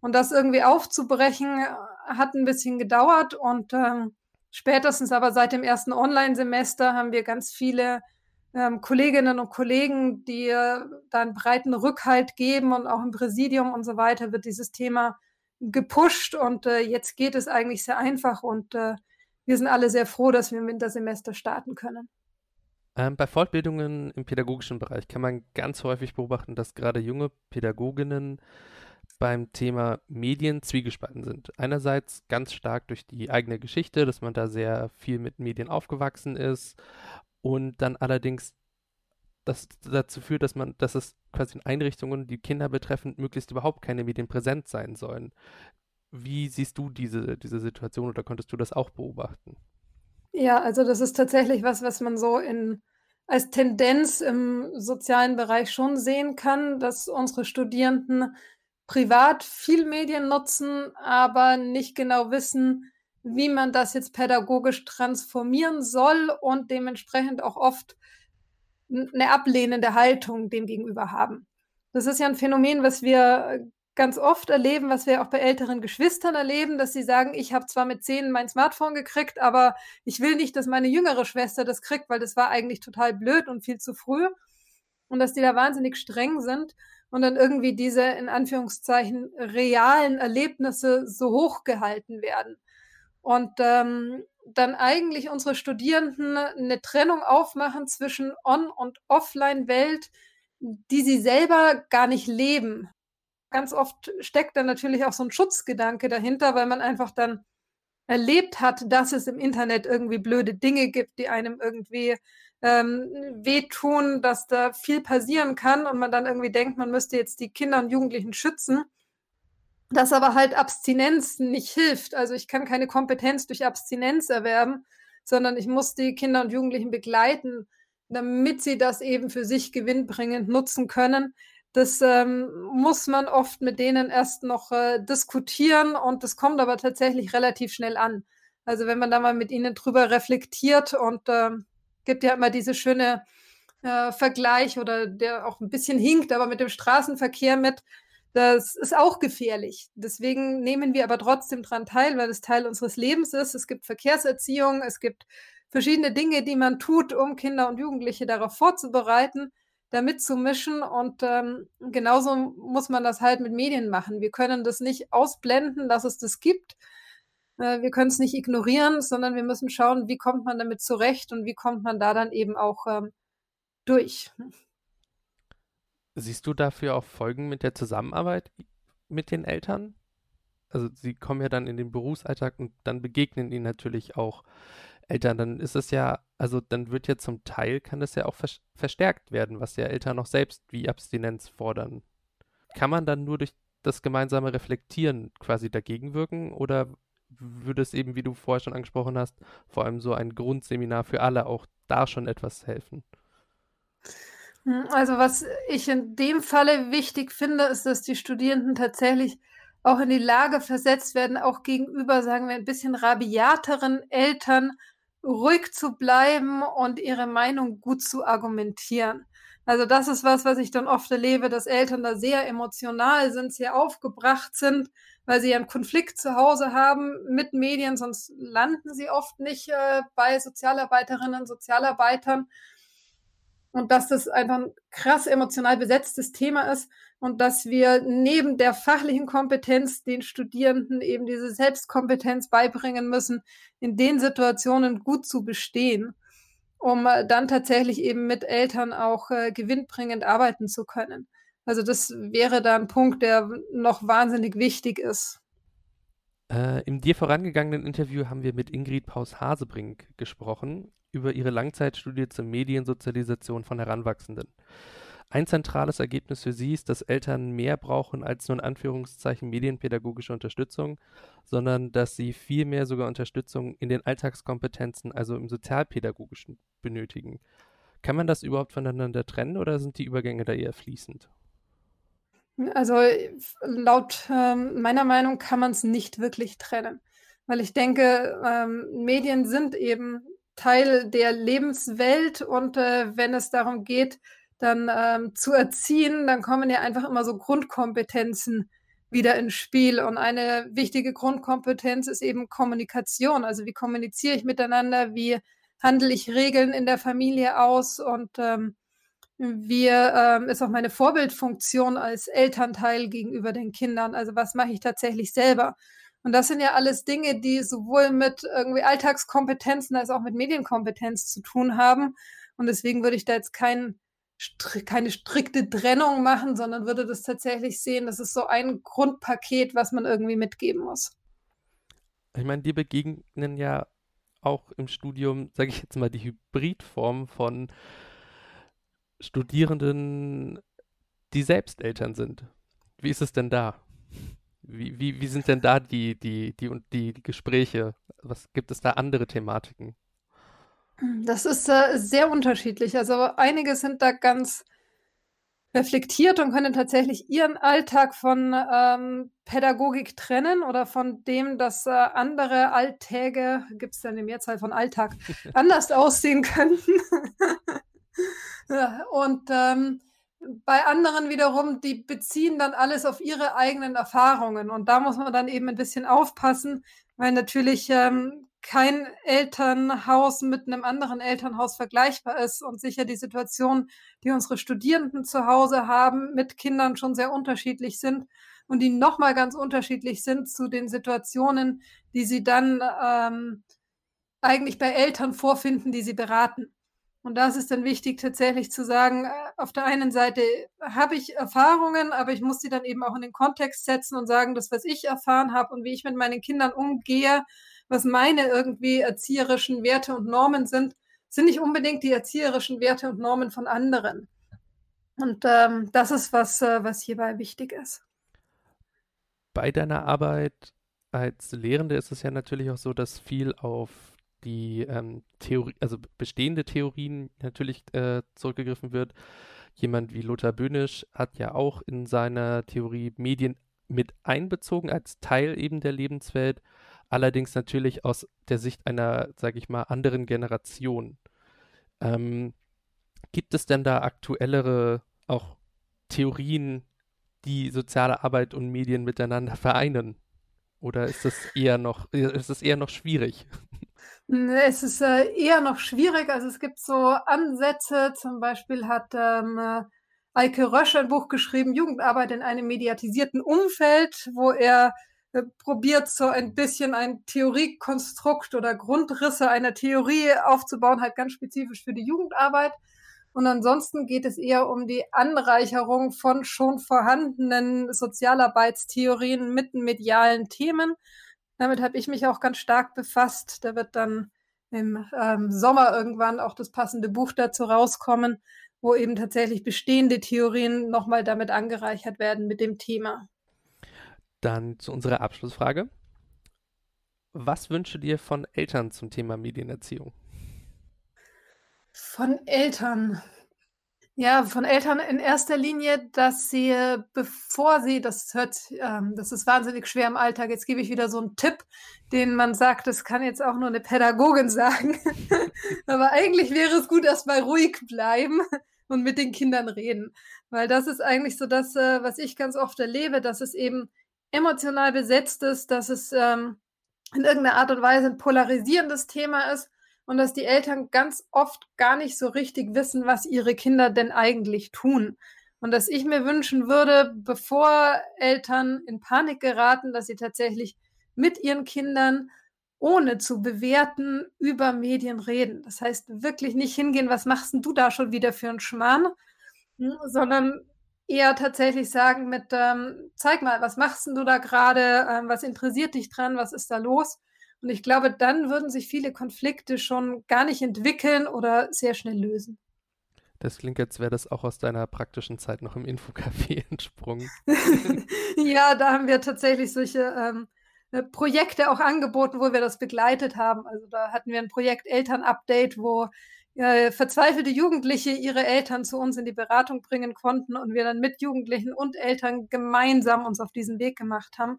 Und das irgendwie aufzubrechen, äh, hat ein bisschen gedauert und ähm, spätestens aber seit dem ersten Online-Semester haben wir ganz viele ähm, Kolleginnen und Kollegen, die äh, da einen breiten Rückhalt geben und auch im Präsidium und so weiter wird dieses Thema gepusht und äh, jetzt geht es eigentlich sehr einfach und äh, wir sind alle sehr froh, dass wir im Wintersemester starten können. Ähm, bei Fortbildungen im pädagogischen Bereich kann man ganz häufig beobachten, dass gerade junge Pädagoginnen beim Thema Medien zwiegespalten sind. Einerseits ganz stark durch die eigene Geschichte, dass man da sehr viel mit Medien aufgewachsen ist und dann allerdings das dazu führt, dass man, dass es quasi in Einrichtungen, die Kinder betreffend, möglichst überhaupt keine Medien präsent sein sollen. Wie siehst du diese, diese Situation oder konntest du das auch beobachten? Ja, also das ist tatsächlich was, was man so in als Tendenz im sozialen Bereich schon sehen kann, dass unsere Studierenden privat viel Medien nutzen, aber nicht genau wissen, wie man das jetzt pädagogisch transformieren soll und dementsprechend auch oft eine ablehnende Haltung dem gegenüber haben. Das ist ja ein Phänomen, was wir ganz oft erleben, was wir auch bei älteren Geschwistern erleben, dass sie sagen, ich habe zwar mit zehn mein Smartphone gekriegt, aber ich will nicht, dass meine jüngere Schwester das kriegt, weil das war eigentlich total blöd und viel zu früh. Und dass die da wahnsinnig streng sind und dann irgendwie diese in Anführungszeichen realen Erlebnisse so hoch gehalten werden. Und ähm, dann eigentlich unsere Studierenden eine Trennung aufmachen zwischen On- und Offline-Welt, die sie selber gar nicht leben ganz oft steckt dann natürlich auch so ein Schutzgedanke dahinter, weil man einfach dann erlebt hat, dass es im Internet irgendwie blöde Dinge gibt, die einem irgendwie ähm, wehtun, dass da viel passieren kann und man dann irgendwie denkt, man müsste jetzt die Kinder und Jugendlichen schützen. Dass aber halt Abstinenz nicht hilft. Also ich kann keine Kompetenz durch Abstinenz erwerben, sondern ich muss die Kinder und Jugendlichen begleiten, damit sie das eben für sich gewinnbringend nutzen können das ähm, muss man oft mit denen erst noch äh, diskutieren und das kommt aber tatsächlich relativ schnell an. Also wenn man da mal mit ihnen drüber reflektiert und äh, gibt ja immer diese schöne äh, Vergleich oder der auch ein bisschen hinkt, aber mit dem Straßenverkehr mit, das ist auch gefährlich. Deswegen nehmen wir aber trotzdem dran teil, weil es Teil unseres Lebens ist. Es gibt Verkehrserziehung, es gibt verschiedene Dinge, die man tut, um Kinder und Jugendliche darauf vorzubereiten da mitzumischen. Und ähm, genauso muss man das halt mit Medien machen. Wir können das nicht ausblenden, dass es das gibt. Äh, wir können es nicht ignorieren, sondern wir müssen schauen, wie kommt man damit zurecht und wie kommt man da dann eben auch ähm, durch. Siehst du dafür auch Folgen mit der Zusammenarbeit mit den Eltern? Also sie kommen ja dann in den Berufsalltag und dann begegnen ihnen natürlich auch Eltern, dann ist es ja, also dann wird ja zum Teil, kann das ja auch vers verstärkt werden, was ja Eltern noch selbst wie Abstinenz fordern. Kann man dann nur durch das gemeinsame Reflektieren quasi dagegen wirken oder würde es eben, wie du vorher schon angesprochen hast, vor allem so ein Grundseminar für alle auch da schon etwas helfen? Hm, also was ich in dem Falle wichtig finde, ist, dass die Studierenden tatsächlich auch in die Lage versetzt werden, auch gegenüber, sagen wir, ein bisschen rabiateren Eltern ruhig zu bleiben und ihre Meinung gut zu argumentieren. Also das ist was, was ich dann oft erlebe, dass Eltern da sehr emotional sind, sehr aufgebracht sind, weil sie einen Konflikt zu Hause haben mit Medien, sonst landen sie oft nicht äh, bei Sozialarbeiterinnen, Sozialarbeitern. und dass das einfach ein krass emotional besetztes Thema ist und dass wir neben der fachlichen Kompetenz den Studierenden eben diese Selbstkompetenz beibringen müssen, in den Situationen gut zu bestehen, um äh, dann tatsächlich eben mit Eltern auch äh, gewinnbringend arbeiten zu können. Also das wäre da ein Punkt, der noch wahnsinnig wichtig ist. Äh, Im dir vorangegangenen Interview haben wir mit Ingrid Paus-Hasebrink gesprochen über ihre Langzeitstudie zur Mediensozialisation von Heranwachsenden. Ein zentrales Ergebnis für sie ist, dass Eltern mehr brauchen als nur in Anführungszeichen medienpädagogische Unterstützung, sondern dass sie vielmehr sogar Unterstützung in den Alltagskompetenzen, also im sozialpädagogischen, benötigen. Kann man das überhaupt voneinander trennen oder sind die Übergänge da eher fließend? Also laut ähm, meiner Meinung kann man es nicht wirklich trennen, weil ich denke, ähm, Medien sind eben Teil der Lebenswelt und äh, wenn es darum geht, dann ähm, zu erziehen, dann kommen ja einfach immer so Grundkompetenzen wieder ins Spiel. Und eine wichtige Grundkompetenz ist eben Kommunikation. Also wie kommuniziere ich miteinander, wie handle ich Regeln in der Familie aus und ähm, wie ähm, ist auch meine Vorbildfunktion als Elternteil gegenüber den Kindern. Also was mache ich tatsächlich selber? Und das sind ja alles Dinge, die sowohl mit irgendwie Alltagskompetenzen als auch mit Medienkompetenz zu tun haben. Und deswegen würde ich da jetzt kein, keine strikte Trennung machen, sondern würde das tatsächlich sehen, das ist so ein Grundpaket, was man irgendwie mitgeben muss. Ich meine, die begegnen ja auch im Studium, sage ich jetzt mal, die Hybridform von Studierenden, die selbst Eltern sind. Wie ist es denn da? Wie, wie, wie sind denn da die, die, die, die, die Gespräche? Was gibt es da andere Thematiken? Das ist äh, sehr unterschiedlich. Also einige sind da ganz reflektiert und können tatsächlich ihren Alltag von ähm, Pädagogik trennen oder von dem, dass äh, andere Alltäge, gibt es ja eine Mehrzahl von Alltag, anders aussehen könnten. und ähm, bei anderen wiederum, die beziehen dann alles auf ihre eigenen Erfahrungen. Und da muss man dann eben ein bisschen aufpassen, weil natürlich ähm, kein Elternhaus mit einem anderen Elternhaus vergleichbar ist und sicher die Situation, die unsere Studierenden zu Hause haben, mit Kindern schon sehr unterschiedlich sind und die nochmal ganz unterschiedlich sind zu den Situationen, die sie dann ähm, eigentlich bei Eltern vorfinden, die sie beraten. Und da ist dann wichtig, tatsächlich zu sagen, äh, auf der einen Seite habe ich Erfahrungen, aber ich muss sie dann eben auch in den Kontext setzen und sagen, das, was ich erfahren habe und wie ich mit meinen Kindern umgehe, was meine irgendwie erzieherischen Werte und Normen sind, sind nicht unbedingt die erzieherischen Werte und Normen von anderen. Und ähm, das ist was, äh, was hierbei wichtig ist. Bei deiner Arbeit als Lehrende ist es ja natürlich auch so, dass viel auf die ähm, Theorie, also bestehende Theorien natürlich äh, zurückgegriffen wird. Jemand wie Lothar Böhnisch hat ja auch in seiner Theorie Medien mit einbezogen als Teil eben der Lebenswelt, allerdings natürlich aus der Sicht einer, sage ich mal, anderen Generation. Ähm, gibt es denn da aktuellere auch Theorien, die soziale Arbeit und Medien miteinander vereinen? Oder ist das eher noch, ist das eher noch schwierig? Es ist äh, eher noch schwierig. Also es gibt so Ansätze. Zum Beispiel hat ähm, äh, Eike Rösch ein Buch geschrieben, Jugendarbeit in einem mediatisierten Umfeld, wo er probiert, so ein bisschen ein Theoriekonstrukt oder Grundrisse einer Theorie aufzubauen, halt ganz spezifisch für die Jugendarbeit. Und ansonsten geht es eher um die Anreicherung von schon vorhandenen Sozialarbeitstheorien mit medialen Themen. Damit habe ich mich auch ganz stark befasst. Da wird dann im ähm, Sommer irgendwann auch das passende Buch dazu rauskommen, wo eben tatsächlich bestehende Theorien nochmal damit angereichert werden mit dem Thema. Dann zu unserer Abschlussfrage. Was wünsche dir von Eltern zum Thema Medienerziehung? Von Eltern. Ja, von Eltern in erster Linie, dass sie, bevor sie, das hört, ähm, das ist wahnsinnig schwer im Alltag. Jetzt gebe ich wieder so einen Tipp, den man sagt, das kann jetzt auch nur eine Pädagogin sagen. Aber eigentlich wäre es gut, erstmal ruhig bleiben und mit den Kindern reden. Weil das ist eigentlich so das, äh, was ich ganz oft erlebe, dass es eben emotional besetzt ist, dass es ähm, in irgendeiner Art und Weise ein polarisierendes Thema ist und dass die Eltern ganz oft gar nicht so richtig wissen, was ihre Kinder denn eigentlich tun. Und dass ich mir wünschen würde, bevor Eltern in Panik geraten, dass sie tatsächlich mit ihren Kindern ohne zu bewerten über Medien reden. Das heißt wirklich nicht hingehen, was machst denn du da schon wieder für einen Schmarrn, hm, sondern eher tatsächlich sagen mit, ähm, zeig mal, was machst du da gerade, ähm, was interessiert dich dran, was ist da los? Und ich glaube, dann würden sich viele Konflikte schon gar nicht entwickeln oder sehr schnell lösen. Das klingt, als wäre das auch aus deiner praktischen Zeit noch im Infocafé entsprungen. ja, da haben wir tatsächlich solche ähm, äh, Projekte auch angeboten, wo wir das begleitet haben. Also da hatten wir ein Projekt Eltern-Update, wo äh, verzweifelte Jugendliche ihre Eltern zu uns in die Beratung bringen konnten und wir dann mit Jugendlichen und Eltern gemeinsam uns auf diesen Weg gemacht haben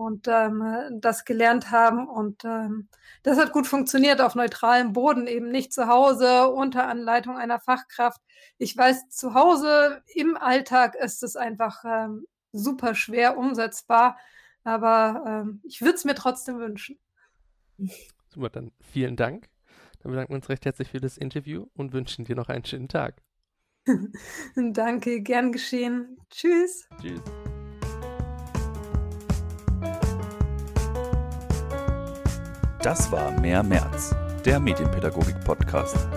und ähm, das gelernt haben. Und ähm, das hat gut funktioniert auf neutralem Boden, eben nicht zu Hause unter Anleitung einer Fachkraft. Ich weiß, zu Hause im Alltag ist es einfach ähm, super schwer umsetzbar, aber ähm, ich würde es mir trotzdem wünschen. Super, dann vielen Dank. Dann bedanken wir uns recht herzlich für das Interview und wünschen dir noch einen schönen Tag. Danke, gern geschehen. Tschüss. Tschüss. Das war Mehr März, der Medienpädagogik-Podcast.